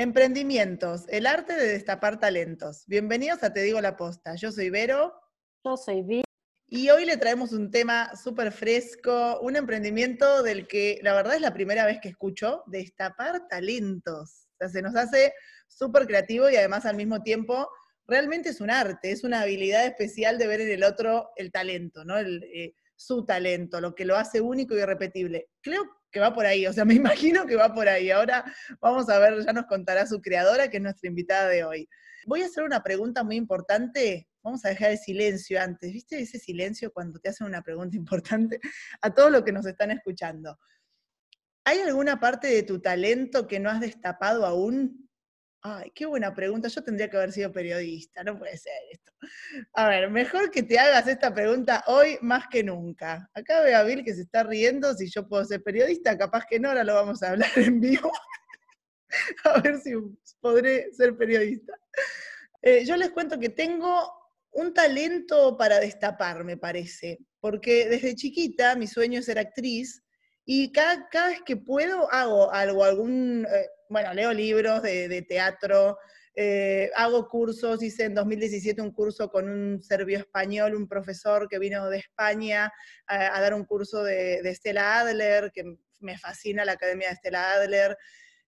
Emprendimientos, el arte de destapar talentos. Bienvenidos a Te Digo la Posta. Yo soy Vero. Yo soy Vi. Y hoy le traemos un tema súper fresco, un emprendimiento del que la verdad es la primera vez que escucho, destapar talentos. O sea, se nos hace súper creativo y además al mismo tiempo realmente es un arte, es una habilidad especial de ver en el otro el talento, ¿no? El, eh, su talento, lo que lo hace único y irrepetible. Creo que va por ahí, o sea, me imagino que va por ahí. Ahora vamos a ver, ya nos contará su creadora, que es nuestra invitada de hoy. Voy a hacer una pregunta muy importante. Vamos a dejar el silencio antes. ¿Viste ese silencio cuando te hacen una pregunta importante? A todos los que nos están escuchando. ¿Hay alguna parte de tu talento que no has destapado aún? Ay, qué buena pregunta. Yo tendría que haber sido periodista, no puede ser esto. A ver, mejor que te hagas esta pregunta hoy más que nunca. Acá veo a Bill que se está riendo, si yo puedo ser periodista, capaz que no, ahora lo vamos a hablar en vivo. a ver si podré ser periodista. Eh, yo les cuento que tengo un talento para destapar, me parece, porque desde chiquita mi sueño es ser actriz y cada, vez que puedo hago algo, algún... Eh, bueno, leo libros de, teatro, eh, hago cursos, hice en 2017 un curso con un serbio español, un profesor que vino de España a, dar un curso de, de, Stella Adler, que me fascina la Academia de Stella Adler.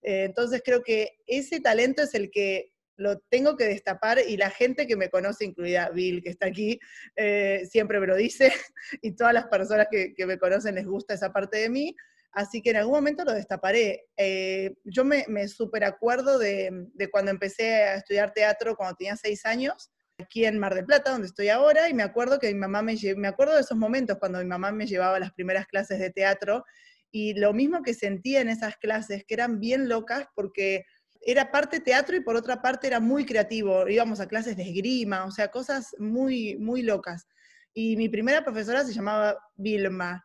Eh, entonces creo que ese talento es el que lo tengo que destapar y la gente que me conoce, incluida Bill, que está aquí, eh, siempre me lo dice, y todas las personas que, me conocen les gusta esa parte de mí. Así que en algún momento lo destaparé. Eh, yo me, me super acuerdo de, cuando empecé a estudiar teatro cuando tenía seis años, aquí en Mar del Plata, donde estoy ahora, y me acuerdo que mi mamá me me acuerdo de esos momentos cuando mi mamá me llevaba a las primeras clases de teatro, y lo mismo que sentía en esas clases, que eran bien locas porque era parte teatro y por otra parte era muy creativo. Íbamos a clases de esgrima, o sea, cosas muy, muy locas. Y mi primera profesora se llamaba Vilma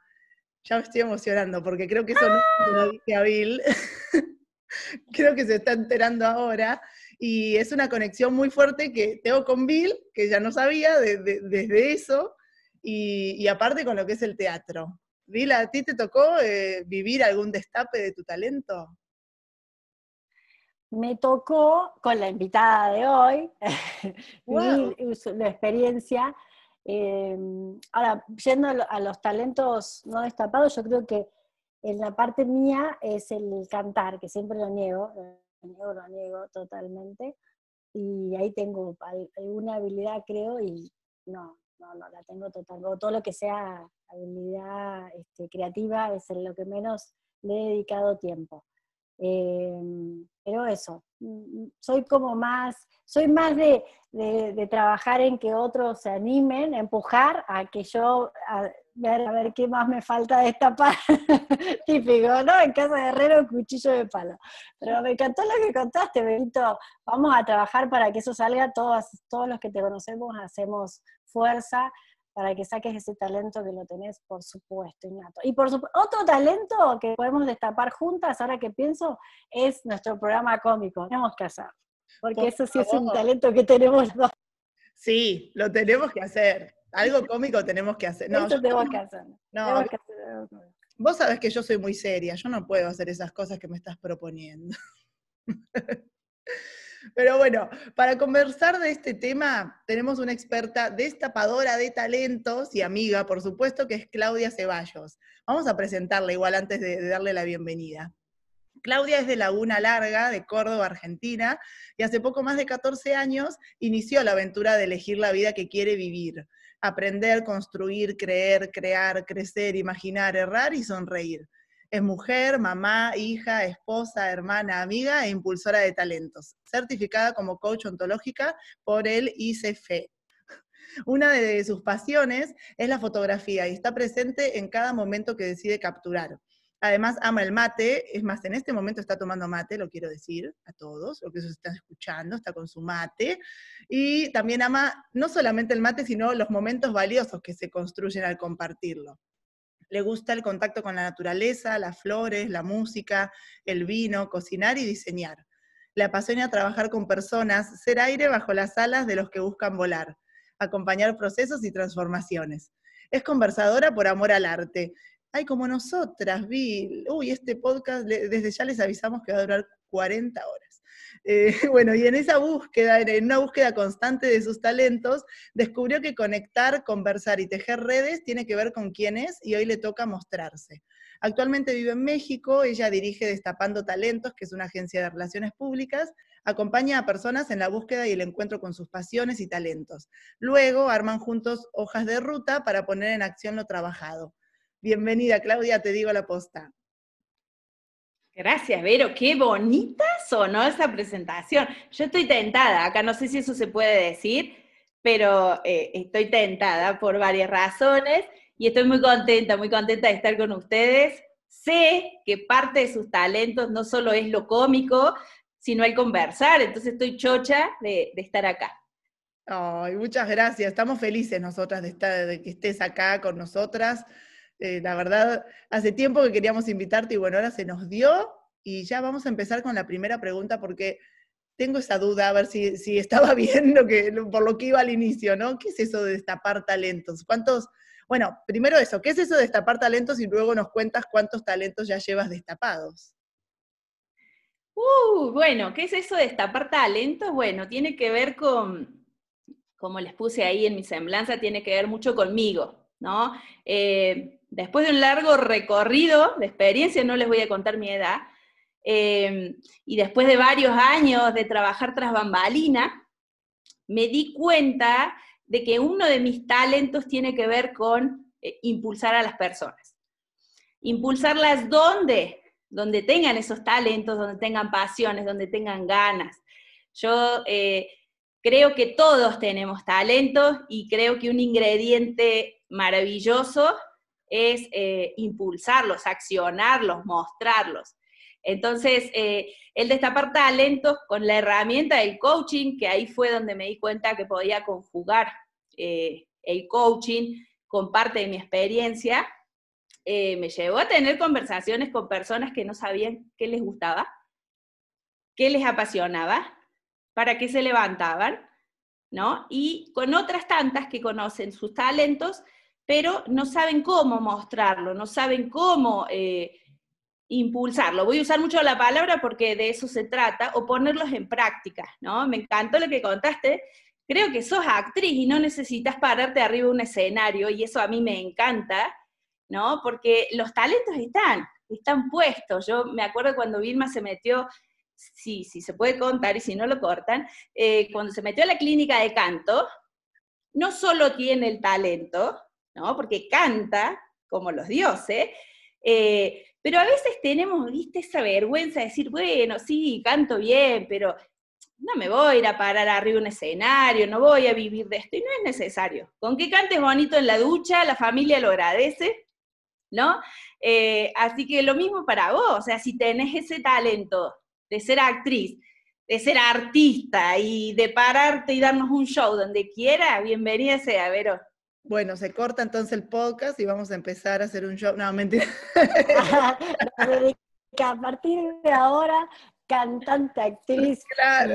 ya me estoy emocionando porque creo que eso no lo dije a Bill. creo que se está enterando ahora. Y es una conexión muy fuerte que tengo con Bill, que ya no sabía desde eso, y, aparte con lo que es el teatro. Bill, ¿a ti te tocó eh, vivir algún destape de tu talento? Me tocó con la invitada de hoy, la experiencia Em, ahora, yendo a los talentos no destapados, yo creo que en la parte mía es el cantar, que siempre lo niego, lo niego, lo niego totalmente. Y ahí tengo alguna habilidad, creo, y no, no, no la tengo total. todo lo que sea habilidad este, creativa es en lo que menos le he dedicado tiempo. Em, pero eso, mm, mm, soy como más, soy más de, trabajar en que otros se animen, empujar a que yo a ver, a ver qué más me falta destapar. Típico, ¿no? En casa de herrero, cuchillo de palo. Pero me encantó lo que contaste, Benito. Vamos a trabajar para que eso salga. Todos, todos los que te conocemos hacemos fuerza para que saques ese talento que lo tenés, por supuesto, innato. Y por supuesto, otro talento que podemos destapar juntas, ahora que pienso, es nuestro programa cómico. Tenemos que hacer, porque eso sí es un talento que tenemos dos. Sí, lo tenemos que hacer. Algo cómico tenemos que hacer. No, Eso tenemos que hacer. No, vos sabés que yo soy muy seria, yo no puedo hacer esas cosas que me estás proponiendo. Pero bueno, para conversar de este tema, tenemos una experta destapadora de talentos y amiga, por supuesto, que es Claudia Ceballos. Vamos a presentarla igual antes de, darle la bienvenida. Claudia es de Laguna Larga, de Córdoba, Argentina, y hace poco más de 14 años inició la aventura de elegir la vida que quiere vivir. Aprender, construir, creer, crear, crecer, imaginar, errar y sonreír. Es mujer, mamá, hija, esposa, hermana, amiga e impulsora de talentos, certificada como coach ontológica por el ICF. Una de sus pasiones es la fotografía y está presente en cada momento que decide capturar. Además, ama el mate, es más, en este momento está tomando mate, lo quiero decir a todos, lo que se están escuchando, está con su mate. Y también ama no solamente el mate, sino los momentos valiosos que se construyen al compartirlo le gusta el contacto con la naturaleza, las flores, la música, el vino, cocinar y diseñar. Le apasiona trabajar con personas, ser aire bajo las alas de los que buscan volar, acompañar procesos y transformaciones. Es conversadora por amor al arte. Ay, como nosotras, vi. Uy, este podcast, desde ya les avisamos que va a durar 40 horas. Eh, bueno, y en esa búsqueda, en una búsqueda constante de sus talentos, descubrió que conectar, conversar y tejer redes tiene que ver con quién es y hoy le toca mostrarse. Actualmente vive en México, ella dirige Destapando Talentos, que es una agencia de relaciones públicas, acompaña a personas en la búsqueda y el encuentro con sus pasiones y talentos. Luego arman juntos hojas de ruta para poner en acción lo trabajado. Bienvenida, Claudia, te digo la posta. Gracias, Vero. Qué bonita sonó esa presentación. Yo estoy tentada, acá no sé si eso se puede decir, pero eh, estoy tentada por varias razones y estoy muy contenta, muy contenta de estar con ustedes. Sé que parte de sus talentos no solo es lo cómico, sino el conversar, entonces estoy chocha de, estar acá. Ay, muchas gracias. Estamos felices nosotras de, estar, de que estés acá con nosotras. Eh, la verdad, hace tiempo que queríamos invitarte y bueno, ahora se nos dio y ya vamos a empezar con la primera pregunta porque tengo esa duda, a ver si, estaba bien que, por lo que iba al inicio, ¿no? ¿Qué es eso de destapar talentos? ¿Cuántos, bueno, primero eso, ¿qué es eso de destapar talentos? Y luego nos cuentas cuántos talentos ya llevas destapados. Uh, bueno, ¿qué es eso de destapar talentos? Bueno, tiene que ver con, como les puse ahí en mi semblanza, tiene que ver mucho conmigo, ¿no? Eh, después de un largo recorrido de experiencia, no les voy a contar mi edad, eh, y después de varios años de trabajar tras bambalina, me di cuenta de que uno de mis talentos tiene que ver con eh, impulsar a las personas. Impulsarlas donde, donde tengan esos talentos, donde tengan pasiones, donde tengan ganas. Yo eh, creo que todos tenemos talentos y creo que un ingrediente maravilloso es eh, impulsarlos, accionarlos, mostrarlos. Entonces, eh, el destapar talentos con la herramienta del coaching, que ahí fue donde me di cuenta que podía conjugar eh, el coaching con parte de mi experiencia, me llevó a tener conversaciones con personas que no sabían qué les gustaba, qué les apasionaba, para qué se levantaban, ¿no? Y con otras tantas que conocen sus talentos pero no saben cómo mostrarlo, no saben cómo eh, impulsarlo. Voy a usar mucho la palabra porque de eso se trata, o ponerlos en práctica, ¿no? Me encantó lo que contaste. Creo que sos actriz y no necesitas pararte arriba de un escenario, y eso a mí me encanta, ¿no? Porque los talentos están, están puestos. Yo me acuerdo cuando Vilma se metió, sí, sí se puede contar y si no lo cortan, eh, cuando se metió a la clínica de canto, no solo tiene el talento, porque canta como los dioses, eh, pero a veces tenemos, viste, esa vergüenza de decir, bueno, sí, canto bien, pero no me voy a ir a parar arriba un escenario, no voy a vivir de esto, y no es necesario. Con que cantes bonito en la ducha, la familia lo agradece, ¿no? Eh, así que lo mismo para vos, o sea, si tenés ese talento de ser actriz, de ser artista y de pararte y darnos un show donde quiera, bienvenida sea, Vero. Bueno, se corta entonces el podcast y vamos a empezar a hacer un show. No, mentira. a partir de ahora, cantante, actriz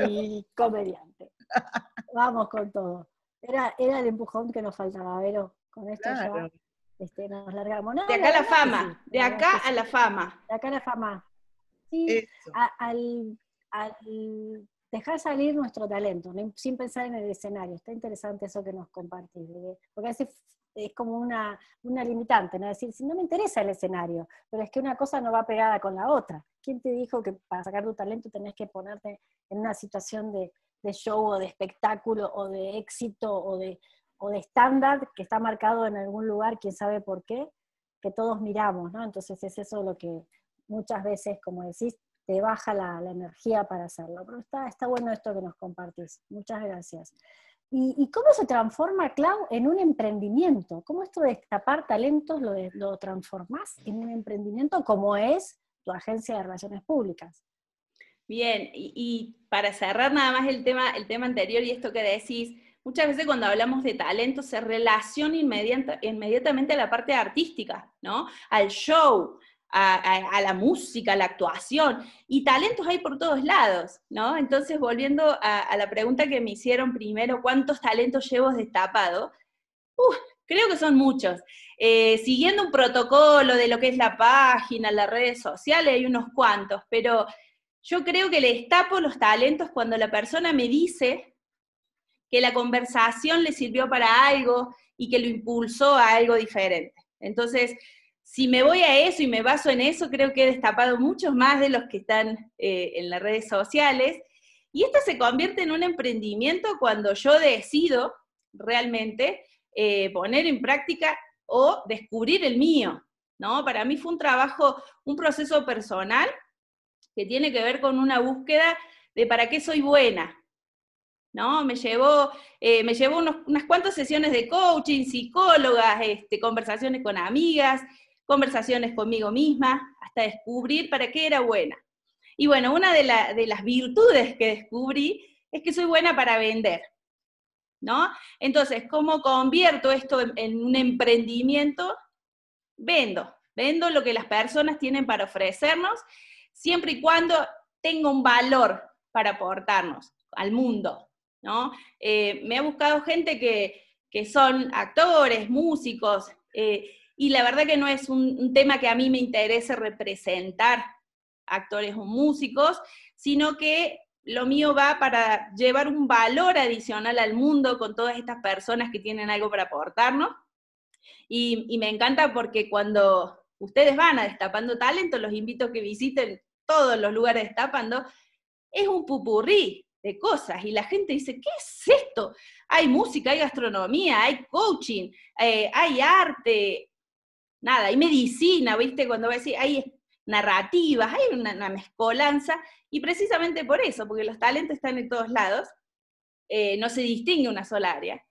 y comediante. Vamos con todo. Era, era el empujón que nos faltaba, Vero. Con esto ya este, nos largamos. de acá a la fama, de acá a la fama. De acá a la fama. Sí, al, al dejar salir nuestro talento, sin pensar en el escenario. Está interesante eso que nos compartís, porque a veces es como una, una limitante, ¿no? Decir, si no me interesa el escenario, pero es que una cosa no va pegada con la otra. ¿Quién te dijo que para sacar tu talento tenés que ponerte en una situación de, de show o de espectáculo o de éxito o de, o de estándar que está marcado en algún lugar, quién sabe por qué, que todos miramos, ¿no? Entonces es eso lo que muchas veces, como decís, te baja la, energía para hacerlo. Pero está, bueno esto que nos compartís. Muchas gracias. ¿Y, cómo se transforma, Clau, en un emprendimiento? ¿Cómo esto de destapar talentos lo, lo transformás en un emprendimiento como es tu agencia de relaciones públicas? Bien, y, para cerrar nada más el tema, el tema anterior y esto que decís, muchas veces cuando hablamos de talento se relaciona inmediatamente a la parte artística, ¿no? Al show, a, la música, a la actuación, y talentos hay por todos lados, ¿no? Entonces, volviendo a, la pregunta que me hicieron primero, ¿cuántos talentos llevo destapado? creo que son muchos. eh, siguiendo un protocolo de lo que es la página, las redes sociales, hay unos cuantos, pero yo creo que le destapo los talentos cuando la persona me dice que la conversación le sirvió para algo y que lo impulsó a algo diferente. Entonces, si me voy a eso y me baso en eso, creo que he destapado muchos más de los que están eh, en las redes sociales. Y esto se convierte en un emprendimiento cuando yo decido realmente eh, poner en práctica o descubrir el mío, ¿no? Para mí fue un trabajo, un proceso personal que tiene que ver con una búsqueda de para qué soy buena, ¿no? Me llevó, eh, me llevó unas cuantas sesiones de coaching, psicólogas, este, conversaciones con amigas, conversaciones conmigo misma, hasta descubrir para qué era buena. Y bueno, una de, las virtudes que descubrí es que soy buena para vender. ¿No? Entonces, ¿cómo convierto esto en un emprendimiento? Vendo, vendo lo que las personas tienen para ofrecernos, siempre y cuando tenga un valor para aportarnos al mundo, ¿no? Eh, me ha buscado gente que, son actores, músicos, eh, y la verdad que no es un, tema que a mí me interese representar actores o músicos, sino que lo mío va para llevar un valor adicional al mundo con todas estas personas que tienen algo para aportarnos. Y, me encanta porque cuando ustedes van a Destapando Talento, los invito a que visiten todos los lugares Destapando, es un pupurrí de cosas y la gente dice, ¿qué es esto? Hay música, hay gastronomía, hay coaching, eh, hay arte, nada, hay medicina, ¿viste? Cuando va a decir, hay narrativas, hay una, mezcolanza, y precisamente por eso, porque los talentos están en todos lados, eh, no se distingue una sola área.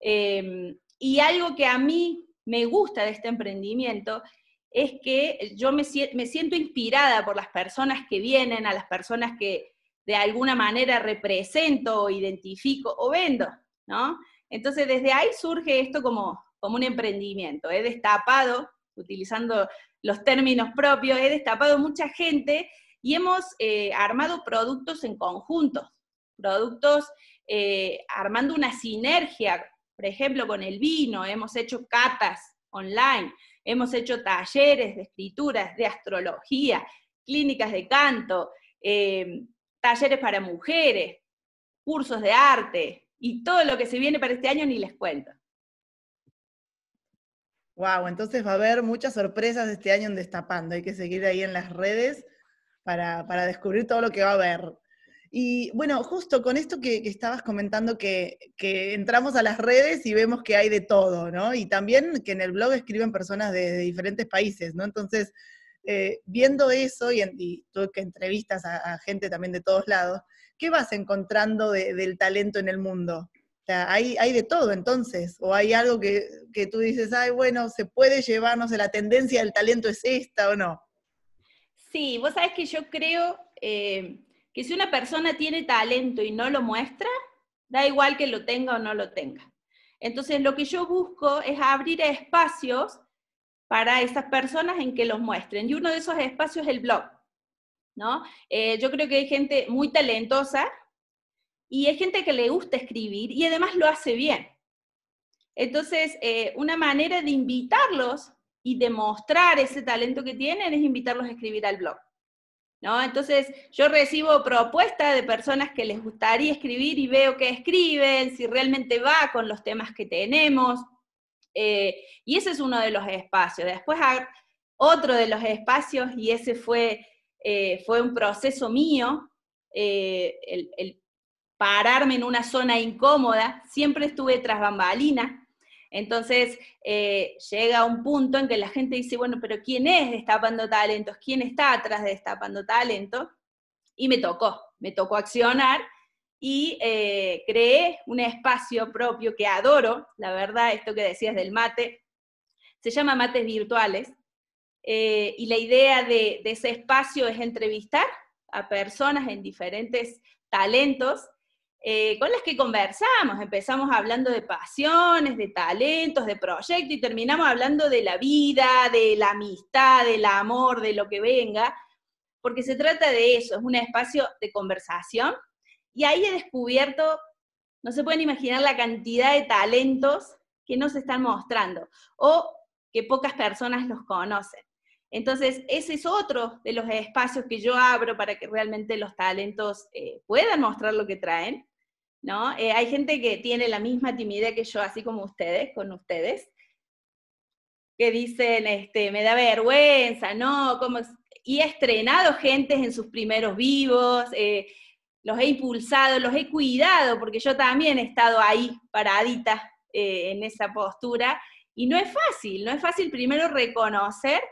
Em, y algo que a mí me gusta de este emprendimiento es que yo me, siento inspirada por las personas que vienen, a las personas que, de alguna manera represento o identifico o vendo, ¿no? Entonces desde ahí surge esto como, como un emprendimiento. He destapado, utilizando los términos propios, he destapado mucha gente y hemos eh, armado productos en conjunto, productos eh, armando una sinergia, por ejemplo, con el vino, hemos hecho catas online, hemos hecho talleres de escrituras, de astrología, clínicas de canto, eh, talleres para mujeres, cursos de arte y todo lo que se viene para este año ni les cuento. Wow, entonces va a haber muchas sorpresas este año en Destapando. Hay que seguir ahí en las redes para, descubrir todo lo que va a haber. Y bueno, justo con esto que, estabas comentando, que, entramos a las redes y vemos que hay de todo, ¿no? Y también que en el blog escriben personas de diferentes países, ¿no? Entonces, eh, viendo eso y, tú que entrevistas a, gente también de todos lados, ¿qué vas encontrando del talento en el mundo? O sea, hay, de todo entonces, o hay algo que, tú dices, ay, bueno, se puede llevar, no sé, la tendencia del talento es esta o no. Sí, vos sabés que yo creo eh, que si una persona tiene talento y no lo muestra, da igual que lo tenga o no lo tenga. Entonces, lo que yo busco es abrir espacios para esas personas en que los muestren. Y uno de esos espacios es el blog, ¿no? Eh, yo creo que hay gente muy talentosa y hay gente que le gusta escribir y además lo hace bien. Entonces, eh, una manera de invitarlos y demostrar ese talento que tienen es invitarlos a escribir al blog. ¿No? Entonces, yo recibo propuestas de personas que les gustaría escribir y veo que escriben, si realmente va con los temas que tenemos. Eh, y ese es uno de los espacios. Después otro de los espacios, y ese fue, eh, fue un proceso mío, eh, el, pararme en una zona incómoda, siempre estuve tras bambalina, entonces llega un punto en que la gente dice, bueno, pero ¿quién es Destapando Talentos? ¿Quién está atrás de Destapando Talentos? Y me tocó, me tocó accionar y eh, creé un espacio propio que adoro, la verdad, esto que decías del mate, se llama Mates Virtuales, eh, y la idea de, ese espacio es entrevistar a personas en diferentes talentos eh, con las que conversamos. Empezamos hablando de pasiones, de talentos, de proyectos y terminamos hablando de la vida, de la amistad, del amor, de lo que venga, porque se trata de eso, es un espacio de conversación y ahí he descubierto, no se pueden imaginar la cantidad de talentos que nos están mostrando, o que pocas personas los conocen. Entonces, ese es otro de los espacios que yo abro para que realmente los talentos eh, puedan mostrar lo que traen, ¿no? Eh, hay gente que tiene la misma timidez que yo, así como ustedes, con ustedes, que dicen, este, me da vergüenza, ¿no? Y he estrenado gentes en sus primeros vivos, eh, los he impulsado, los he cuidado, porque yo también he estado ahí paradita en esa postura, y no es fácil, no es fácil primero reconocer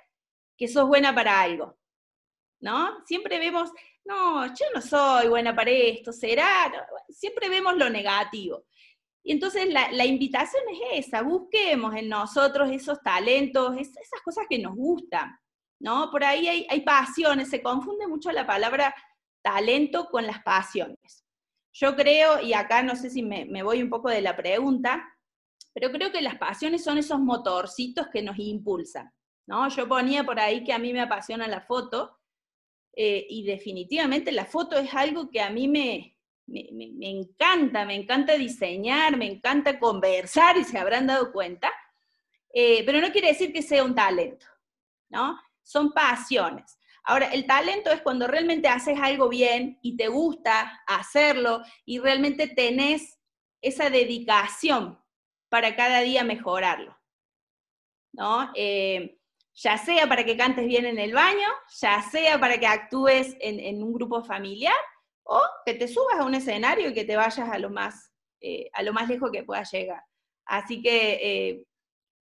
que sos buena para algo, ¿no? Siempre vemos, no, yo no soy buena para esto, será, siempre vemos lo negativo. Y entonces la, invitación es esa, busquemos en nosotros esos talentos, esas cosas que nos gustan, ¿no? Por ahí hay, pasiones, se confunde mucho la palabra talento con las pasiones. Yo creo, y acá no sé si me, me voy un poco de la pregunta, pero creo que las pasiones son esos motorcitos que nos impulsan, ¿no? Yo ponía por ahí que a mí me apasiona la foto, eh, y definitivamente la foto es algo que a mí me, me, encanta, me encanta diseñar, me encanta conversar, y se habrán dado cuenta, eh, pero no quiere decir que sea un talento, ¿no? Son pasiones. Ahora, el talento es cuando realmente haces algo bien y te gusta hacerlo y realmente tenés esa dedicación para cada día mejorarlo. ¿no? Eh, ya sea para que cantes bien en el baño, ya sea para que actúes en, un grupo familiar, o que te subas a un escenario y que te vayas a lo más, eh, a lo más lejos que puedas llegar. Así que eh,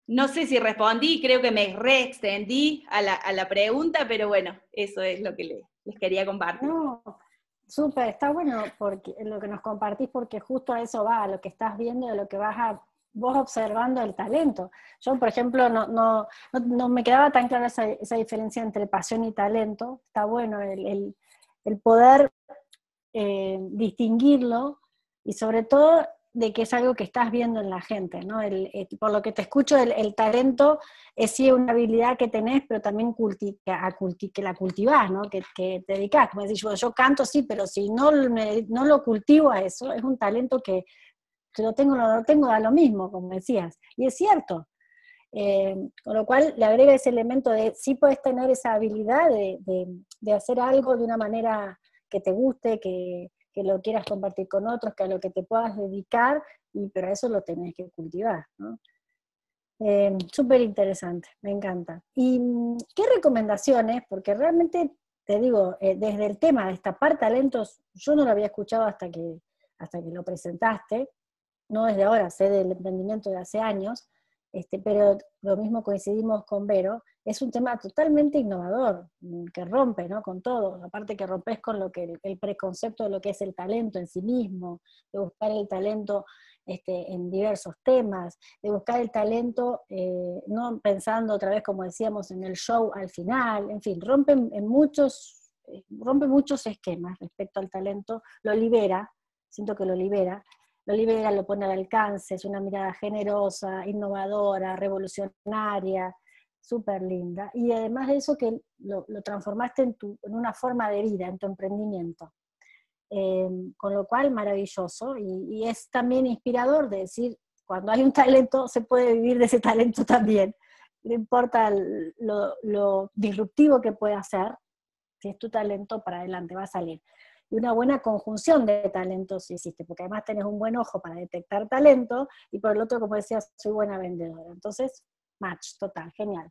no sé si respondí, creo que me reextendí a la, a la pregunta, pero bueno, eso es lo que les quería compartir. No, súper, está bueno porque lo que nos compartís, porque justo a eso va, a lo que estás viendo, a lo que vas a vos observando el talento. Yo, por ejemplo, no, no, no, me quedaba tan clara esa, esa, diferencia entre pasión y talento. Está bueno el, el, poder eh, distinguirlo y sobre todo de que es algo que estás viendo en la gente, ¿no? El, por lo que te escucho, el, talento es sí una habilidad que tenés, pero también culti, que la cultivás, ¿no? Que, que te dedicás. Como decís, yo, yo canto sí, pero si no, no lo cultivo a eso, es un talento que lo tengo, no lo tengo, da lo mismo, como decías. Y es cierto. Eh, con lo cual le agrega ese elemento de sí puedes tener esa habilidad de, de, hacer algo de una manera que te guste, que, que, lo quieras compartir con otros, que a lo que te puedas dedicar, y, pero eso lo tenés que cultivar. ¿no? Eh, Súper interesante, me encanta. ¿Y qué recomendaciones? Porque realmente, te digo, eh, desde el tema de destapar talentos, yo no lo había escuchado hasta que, hasta que lo presentaste, no desde ahora, sé del emprendimiento de hace años, este, pero lo mismo coincidimos con Vero, es un tema totalmente innovador, mm, que rompe ¿no? con todo, aparte que rompes con lo que el, preconcepto de lo que es el talento en sí mismo, de buscar el talento este, en diversos temas, de buscar el talento eh, no pensando otra vez, como decíamos, en el show al final, en fin, rompe en muchos, eh, rompe muchos esquemas respecto al talento, lo libera, siento que lo libera, lo libera, lo pone al alcance, es una mirada generosa, innovadora, revolucionaria, súper linda. Y además de eso que lo, transformaste en, tu, en, una forma de vida, en tu emprendimiento. Eh, con lo cual, maravilloso. Y, es también inspirador de decir, cuando hay un talento, se puede vivir de ese talento también. No importa lo, lo disruptivo que pueda ser, si es tu talento, para adelante va a salir y una buena conjunción de talentos hiciste, porque además tenés un buen ojo para detectar talento y por el otro, como decías, soy buena vendedora. Entonces, match, total, genial.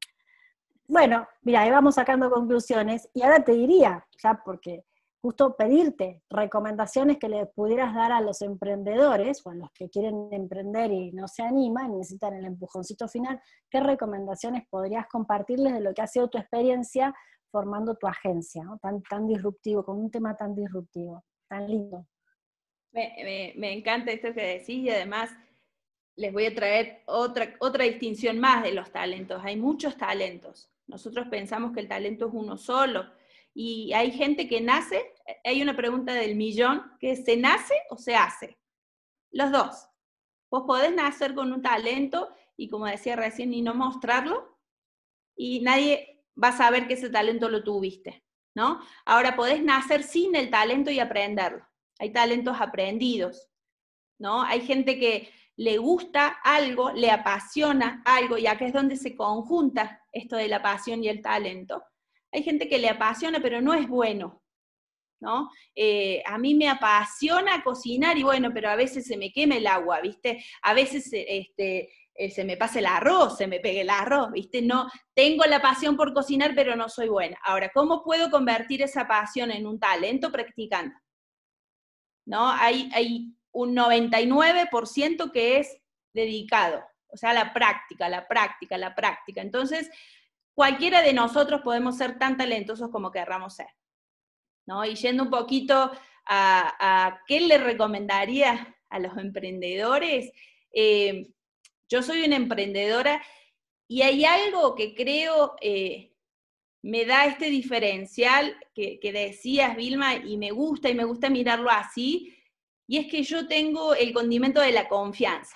Bueno, mira, ahí vamos sacando conclusiones y ahora te diría, ya porque justo pedirte recomendaciones que le pudieras dar a los emprendedores o a los que quieren emprender y no se animan y necesitan el empujoncito final, ¿qué recomendaciones podrías compartirles de lo que ha sido tu experiencia formando tu agencia, tan, tan disruptivo, con un tema tan disruptivo, tan lindo. Me, me, encanta esto que decís y además les voy a traer otra, otra distinción más de los talentos. Hay muchos talentos. Nosotros pensamos que el talento es uno solo y hay gente que nace, hay una pregunta del millón, que ¿se nace o se hace? Los dos. Vos podés nacer con un talento y como decía recién, y no mostrarlo, y nadie vas a ver que ese talento lo tuviste, ¿no? Ahora podés nacer sin el talento y aprenderlo. Hay talentos aprendidos, ¿no? Hay gente que le gusta algo, le apasiona algo, y acá es donde se conjunta esto de la pasión y el talento. Hay gente que le apasiona, pero no es bueno, ¿no? Eh, a mí me apasiona cocinar y bueno, pero a veces se me quema el agua, ¿viste? A veces este, eh, se me pasa el arroz, se me pegue el arroz, ¿viste? No, tengo la pasión por cocinar, pero no soy buena. Ahora, ¿cómo puedo convertir esa pasión en un talento practicando? ¿No? Hay, hay un 99% que es dedicado, o sea, la práctica, la práctica, la práctica. Entonces, cualquiera de nosotros podemos ser tan talentosos como querramos ser. ¿no? Y yendo un poquito a, qué le recomendaría a los emprendedores, eh, yo soy una emprendedora y hay algo que creo eh, me da este diferencial que, decías, Vilma, y me gusta, y me gusta mirarlo así, y es que yo tengo el condimento de la confianza,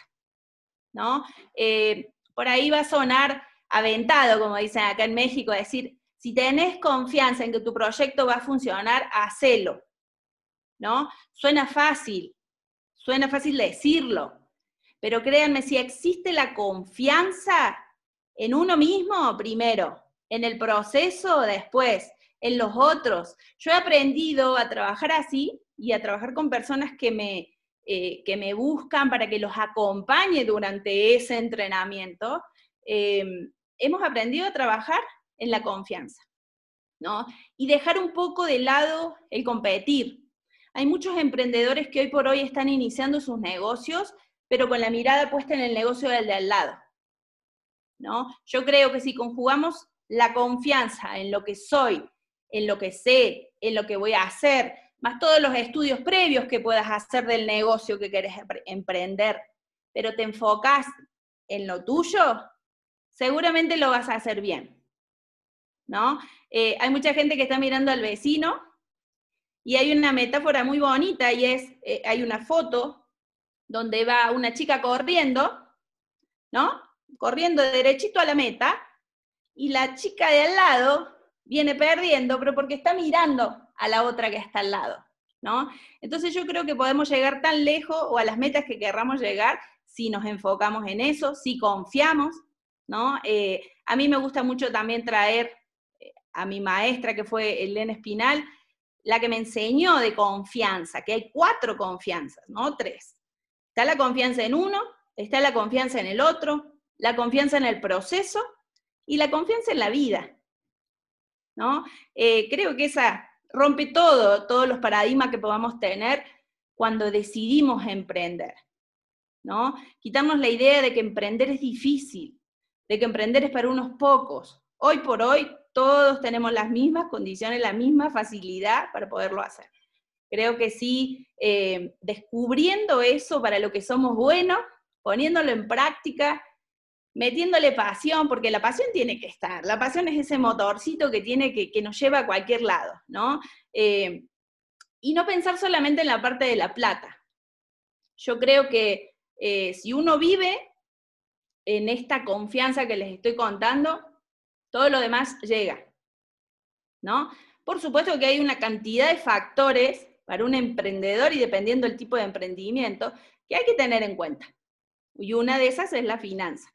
¿no? Eh, por ahí va a sonar aventado, como dicen acá en México, decir, si tenés confianza en que tu proyecto va a funcionar, hacelo, ¿no? Suena fácil, suena fácil decirlo, pero créanme, si existe la confianza en uno mismo, primero, en el proceso, después, en los otros. Yo he aprendido a trabajar así y a trabajar con personas que me, eh, que me buscan para que los acompañe durante ese entrenamiento. Em, hemos aprendido a trabajar en la confianza, ¿no? Y dejar un poco de lado el competir. Hay muchos emprendedores que hoy por hoy están iniciando sus negocios, pero con la mirada puesta en el negocio del de al lado, ¿no? Yo creo que si conjugamos la confianza en lo que soy, en lo que sé, en lo que voy a hacer, más todos los estudios previos que puedas hacer del negocio que querés emprender, pero te enfocas en lo tuyo, seguramente lo vas a hacer bien. ¿No? Eh, hay mucha gente que está mirando al vecino y hay una metáfora muy bonita y es, eh, hay una foto donde va una chica corriendo, ¿no? Corriendo derechito a la meta y la chica de al lado viene perdiendo, pero porque está mirando a la otra que está al lado, ¿no? Entonces yo creo que podemos llegar tan lejos o a las metas que querramos llegar si nos enfocamos en eso, si confiamos, ¿no? Eh, a mí me gusta mucho también traer eh, a mi maestra, que fue Elena Espinal, la que me enseñó de confianza, que hay cuatro confianzas, ¿no? Tres. Está la confianza en uno, está la confianza en el otro, la confianza en el proceso y la confianza en la vida. ¿no? Eh, creo que esa rompe todo, todos los paradigmas que podamos tener cuando decidimos emprender, ¿no? Quitarnos la idea de que emprender es difícil, de que emprender es para unos pocos. Hoy por hoy todos tenemos las mismas condiciones, la misma facilidad para poderlo hacer. Creo que sí, eh, descubriendo eso para lo que somos buenos, poniéndolo en práctica, metiéndole pasión, porque la pasión tiene que estar, la pasión es ese motorcito que tiene que, que nos lleva a cualquier lado, ¿no? Eh, y no pensar solamente en la parte de la plata. Yo creo que eh, si uno vive en esta confianza que les estoy contando, todo lo demás llega, ¿no? Por supuesto que hay una cantidad de factores para un emprendedor y dependiendo del tipo de emprendimiento que hay que tener en cuenta. Y una de esas es la finanza.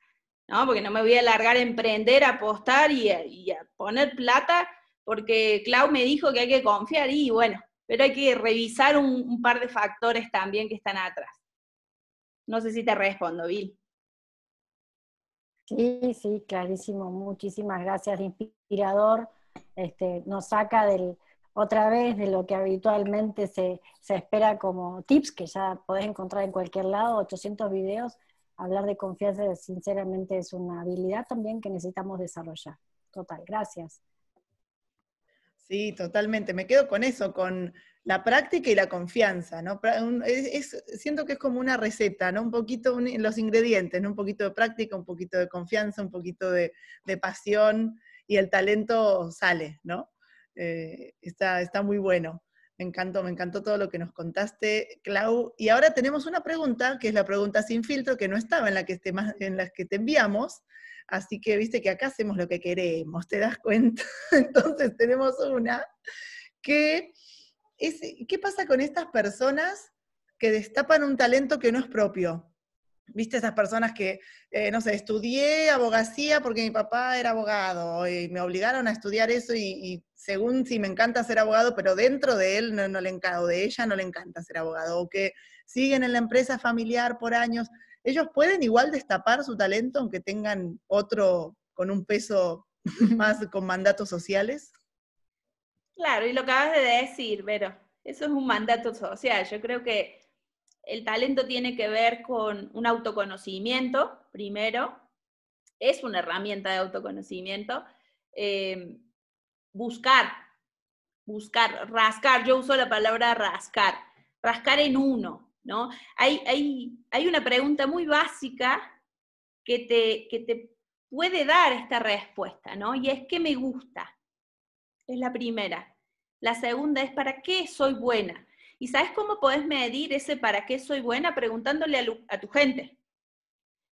¿no? Porque no me voy a largar a emprender, a apostar y a, poner plata, porque Clau me dijo que hay que confiar y bueno, pero hay que revisar un, par de factores también que están atrás. No sé si te respondo, Bill. Sí, sí, clarísimo. Muchísimas gracias, inspirador. Este, nos saca del, otra vez de lo que habitualmente se, se espera como tips, que ya podés encontrar en cualquier lado, 800 videos, hablar de confianza sinceramente es una habilidad también que necesitamos desarrollar. Total, gracias. Sí, totalmente. Me quedo con eso, con la práctica y la confianza, ¿no? siento que es como una receta, ¿no? Un poquito los ingredientes, ¿no? Un poquito de práctica, un poquito de confianza, un poquito de, pasión y el talento sale, ¿no? Eh, está, está muy bueno. Me encantó, me encantó todo lo que nos contaste, Clau. Y ahora tenemos una pregunta, que es la pregunta sin filtro, que no estaba en la que, te, en las que te enviamos. Así que viste que acá hacemos lo que queremos, ¿te das cuenta? Entonces tenemos una que es, ¿qué pasa con estas personas que destapan un talento que no es propio? Viste esas personas que, eh, no sé, estudié abogacía porque mi papá era abogado y me obligaron a estudiar eso y, según si me encanta ser abogado, pero dentro de él no, no le encanta, o de ella no le encanta ser abogado, o que siguen en la empresa familiar por años, ellos pueden igual destapar su talento aunque tengan otro con un peso más con mandatos sociales. Claro, y lo acabas de decir, pero eso es un mandato social. Yo creo que el talento tiene que ver con un autoconocimiento, primero, es una herramienta de autoconocimiento. Eh, buscar, buscar, rascar, yo uso la palabra rascar, rascar en uno, ¿no? Hay, hay, hay una pregunta muy básica que te, que te puede dar esta respuesta, ¿no? Y es ¿qué me gusta? Es la primera. La segunda es ¿para qué soy buena? ¿Y sabes cómo podés medir ese para qué soy buena? Preguntándole a, tu gente.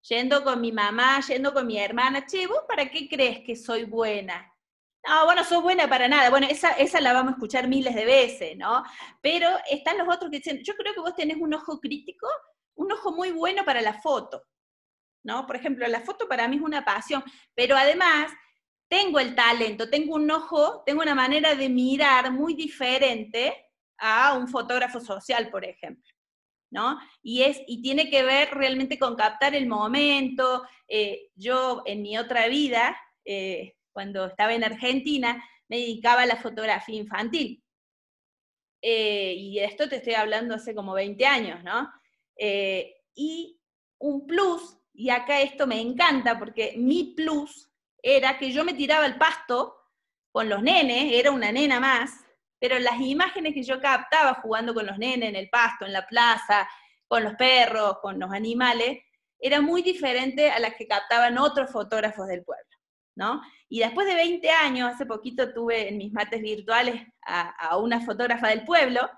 Yendo con mi mamá, yendo con mi hermana, che, ¿vos para qué crees que soy buena? No, bueno, soy buena para nada. Bueno, esa, esa la vamos a escuchar miles de veces, ¿no? Pero están los otros que dicen, yo creo que vos tenés un ojo crítico, un ojo muy bueno para la foto, ¿no? Por ejemplo, la foto para mí es una pasión, pero además tengo el talento, tengo un ojo, tengo una manera de mirar muy diferente a un fotógrafo social, por ejemplo. ¿No? Y, es, y tiene que ver realmente con captar el momento. Eh, yo en mi otra vida, eh, cuando estaba en Argentina, me dedicaba a la fotografía infantil. Eh, y esto te estoy hablando hace como 20 años, ¿no? y un plus, y acá esto me encanta porque mi plus era que yo me tiraba al pasto con los nenes, era una nena más, pero las imágenes que yo captaba jugando con los nenes en el pasto, en la plaza, con los perros, con los animales, era muy diferente a las que captaban otros fotógrafos del pueblo, ¿no? Y después de 20 años, hace poquito tuve en mis mates virtuales a, una fotógrafa del pueblo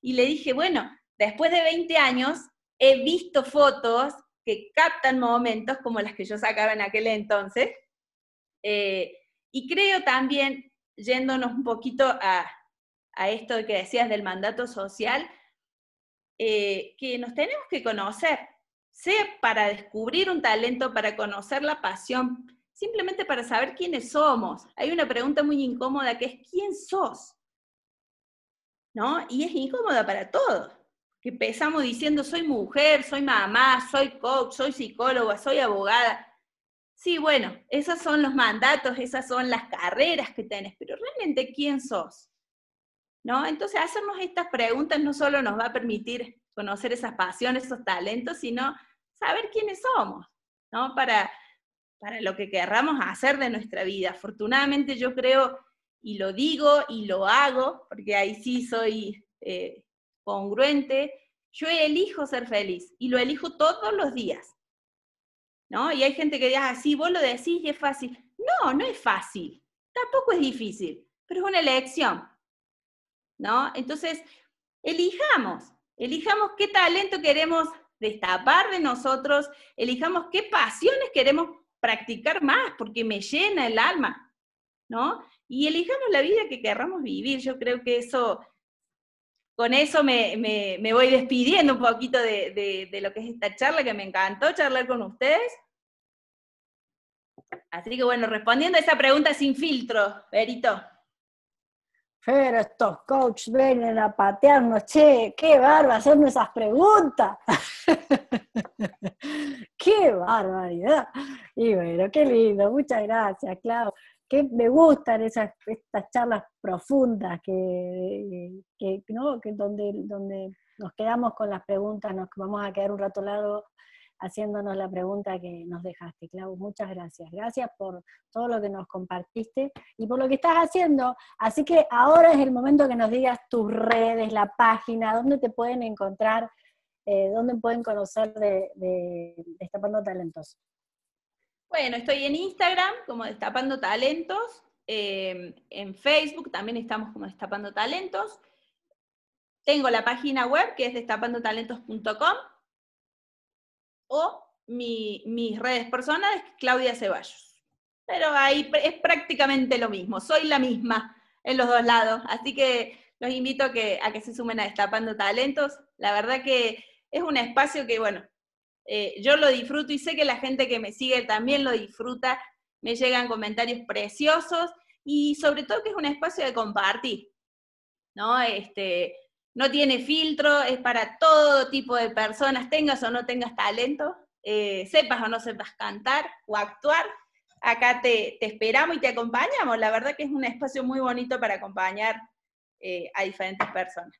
y le dije, bueno, después de 20 años he visto fotos que captan momentos como las que yo sacaba en aquel entonces, eh, y creo también, yéndonos un poquito a, a esto que decías del mandato social, eh, que nos tenemos que conocer, sea para descubrir un talento, para conocer la pasión, simplemente para saber quiénes somos. Hay una pregunta muy incómoda que es, ¿quién sos? ¿No? Y es incómoda para todos. Que empezamos diciendo, soy mujer, soy mamá, soy coach, soy psicóloga, soy abogada. Sí, bueno, esos son los mandatos, esas son las carreras que tenés, pero realmente ¿quién sos? ¿No? Entonces, hacernos estas preguntas no solo nos va a permitir conocer esas pasiones, esos talentos, sino saber quiénes somos, ¿no? Para, para lo que querramos hacer de nuestra vida. Afortunadamente yo creo, y lo digo y lo hago, porque ahí sí soy eh, congruente, yo elijo ser feliz y lo elijo todos los días. ¿No? Y hay gente que dice, así ah, vos lo decís y es fácil. No, no es fácil. Tampoco es difícil, pero es una elección. ¿No? Entonces, elijamos, elijamos qué talento queremos destapar de nosotros, elijamos qué pasiones queremos practicar más, porque me llena el alma, ¿no? Y elijamos la vida que querramos vivir. Yo creo que eso, con eso me, voy despidiendo un poquito de, de, lo que es esta charla, que me encantó charlar con ustedes. Así que bueno, respondiendo a esa pregunta sin filtro, Berito. Pero estos coaches vienen a patearnos, che, qué barba hacerme esas preguntas. qué barbaridad. Y bueno, qué lindo, muchas gracias, Clau. Que me gustan esas, estas charlas profundas que, que, ¿no? que donde, donde nos quedamos con las preguntas, nos vamos a quedar un rato largo haciéndonos la pregunta que nos dejaste, Clau. Muchas gracias. Gracias por todo lo que nos compartiste y por lo que estás haciendo. Así que ahora es el momento que nos digas tus redes, la página, dónde te pueden encontrar, eh, dónde pueden conocer de, Destapando Talentos. Bueno, estoy en Instagram como Destapando Talentos, eh, en Facebook también estamos como Destapando Talentos. Tengo la página web que es destapandotalentos.com o mis redes personales, Claudia Ceballos. Pero ahí es prácticamente lo mismo, soy la misma en los dos lados, así que los invito a que, a que se sumen a Destapando Talentos. La verdad que es un espacio que, bueno, Eh, yo lo disfruto y sé que la gente que me sigue también lo disfruta. Me llegan comentarios preciosos y sobre todo que es un espacio de compartir, ¿no? Este, no tiene filtro, es para todo tipo de personas, tengas o no tengas talento, eh, sepas o no sepas cantar o actuar, acá te, esperamos y te acompañamos. La verdad que es un espacio muy bonito para acompañar eh, a diferentes personas.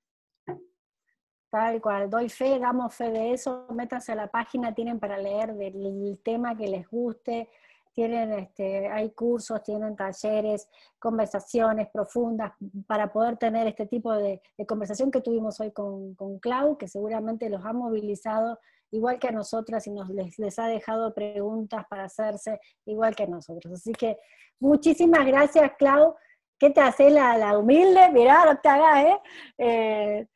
Tal cual, doy fe, damos fe de eso, métanse a la página, tienen para leer del tema que les guste, tienen, este, hay cursos, tienen talleres, conversaciones profundas para poder tener este tipo de, conversación que tuvimos hoy con, con, Clau, que seguramente los ha movilizado igual que a nosotras y nos les, ha dejado preguntas para hacerse igual que a nosotros. Así que muchísimas gracias, Clau. ¿Qué te hace la, la humilde? Mirá, no te hagas, ¿eh? eh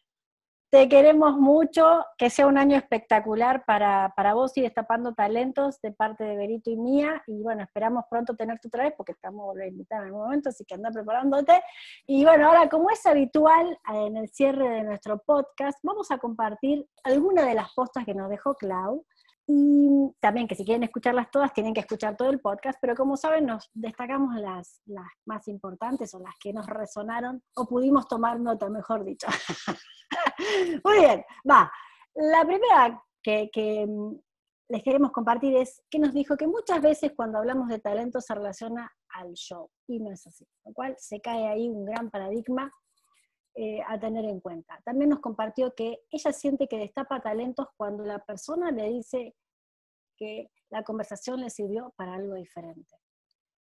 te queremos mucho, que sea un año espectacular para, vos y destapando talentos de parte de Berito y mía. Y bueno, esperamos pronto tenerte otra vez porque estamos invitados en algún momento, así que anda preparándote. Y bueno, ahora como es habitual en el cierre de nuestro podcast, vamos a compartir algunas de las postas que nos dejó Clau y también que si quieren escucharlas todas, tienen que escuchar todo el podcast, pero como saben, nos destacamos las, las más importantes o las que nos resonaron o pudimos tomar nota, mejor dicho. Muy bien, va. La primera que, que mm, les queremos compartir es que nos dijo que muchas veces cuando hablamos de talento se relaciona al show, y no es así, lo cual se cae ahí un gran paradigma eh, a tener en cuenta. También nos compartió que ella siente que destapa talentos cuando la persona le dice que la conversación le sirvió para algo diferente.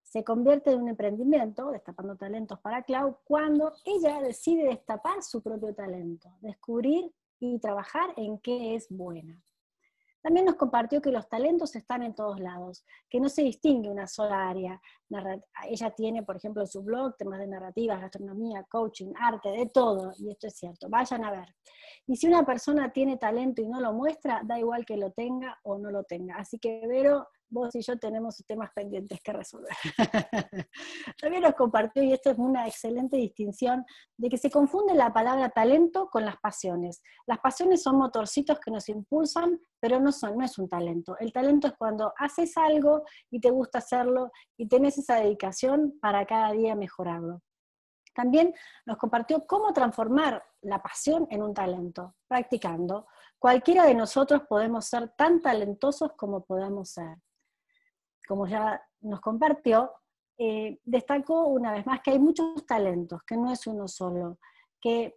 Se convierte en un emprendimiento, destapando talentos para Clau, cuando ella decide destapar su propio talento, descubrir y trabajar en qué es buena. También nos compartió que los talentos están en todos lados, que no se distingue una sola área. Ella tiene, por ejemplo, en su blog temas de narrativa, gastronomía, coaching, arte, de todo, y esto es cierto, vayan a ver. Y si una persona tiene talento y no lo muestra, da igual que lo tenga o no lo tenga. Así que, Vero, vos y yo tenemos temas pendientes que resolver. También nos compartió, y esto es una excelente distinción, de que se confunde la palabra talento con las pasiones. Las pasiones son motorcitos que nos impulsan, pero no, son, no es un talento. El talento es cuando haces algo y te gusta hacerlo y tenés esa dedicación para cada día mejorarlo. También nos compartió cómo transformar la pasión en un talento, practicando. Cualquiera de nosotros podemos ser tan talentosos como podamos ser como ya nos compartió, eh, destacó una vez más que hay muchos talentos, que no es uno solo, que,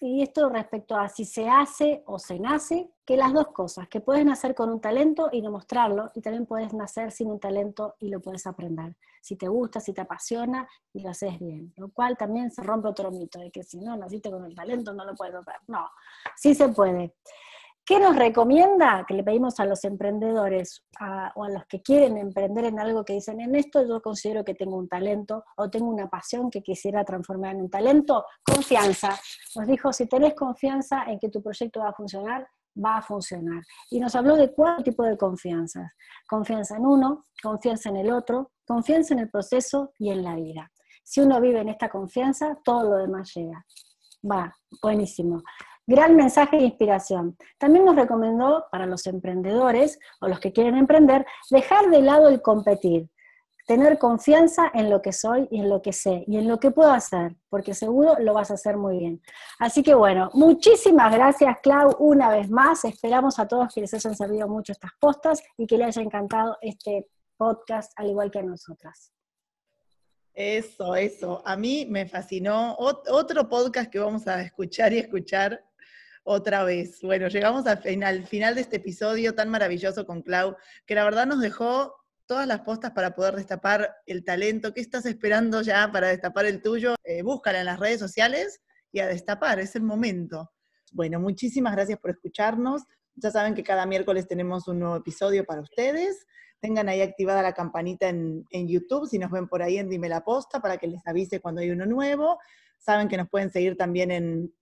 y esto respecto a si se hace o se nace, que las dos cosas, que puedes nacer con un talento y demostrarlo, y también puedes nacer sin un talento y lo puedes aprender. Si te gusta, si te apasiona y lo haces bien, lo cual también se rompe otro mito de que si no naciste con el talento no lo puedes hacer. No, sí se puede. ¿Qué nos recomienda? Que le pedimos a los emprendedores o a los que quieren emprender en algo que dicen, en esto yo considero que tengo un talento o tengo una pasión que quisiera transformar en un talento. Confianza. Nos dijo, si tenés confianza en que tu proyecto va a funcionar, va a funcionar. Y nos habló de cuatro tipos de confianzas. Confianza en uno, confianza en el otro, confianza en el proceso y en la vida. Si uno vive en esta confianza, todo lo demás llega. Va, buenísimo. Gran mensaje de inspiración. También nos recomendó para los emprendedores o los que quieren emprender, dejar de lado el competir, tener confianza en lo que soy y en lo que sé y en lo que puedo hacer, porque seguro lo vas a hacer muy bien. Así que bueno, muchísimas gracias Clau una vez más. Esperamos a todos que les hayan servido mucho estas postas y que les haya encantado este podcast al igual que a nosotras. Eso, eso. A mí me fascinó. otro podcast que vamos a escuchar y escuchar otra vez. Bueno, llegamos al final, de este episodio tan maravilloso con Clau, que la verdad nos dejó todas las postas para poder destapar el talento. ¿Qué estás esperando ya para destapar el tuyo? Eh, búscala en las redes sociales y a destapar, es el momento. Bueno, muchísimas gracias por escucharnos. Ya saben que cada miércoles tenemos un nuevo episodio para ustedes. Tengan ahí activada la campanita en, en YouTube, si nos ven por ahí en Dime la Posta, para que les avise cuando hay uno nuevo. Saben que nos pueden seguir también en,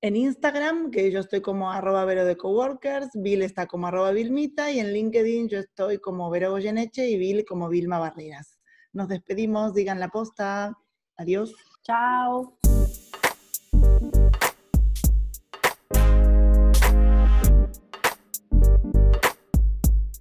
en Instagram, que yo estoy como arroba Vero de Coworkers, Bill está como arroba Vilmita, y en LinkedIn yo estoy como Vero Goyeneche y Bill como Vilma Barreras. Nos despedimos, digan la posta. Adiós. Chao.